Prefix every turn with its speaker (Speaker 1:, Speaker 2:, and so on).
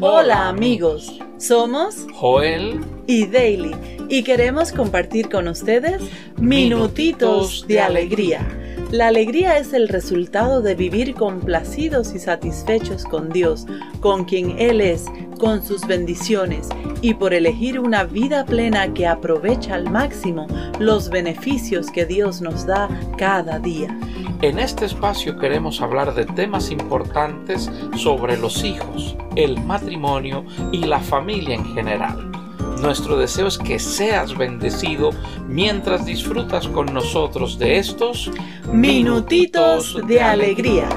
Speaker 1: Hola amigos, somos
Speaker 2: Joel
Speaker 1: y Daily y queremos compartir con ustedes minutitos de alegría. La alegría es el resultado de vivir complacidos y satisfechos con Dios, con quien Él es, con sus bendiciones y por elegir una vida plena que aprovecha al máximo los beneficios que Dios nos da cada día.
Speaker 2: En este espacio queremos hablar de temas importantes sobre los hijos, el matrimonio y la familia en general. Nuestro deseo es que seas bendecido mientras disfrutas con nosotros de estos
Speaker 1: minutitos de alegría.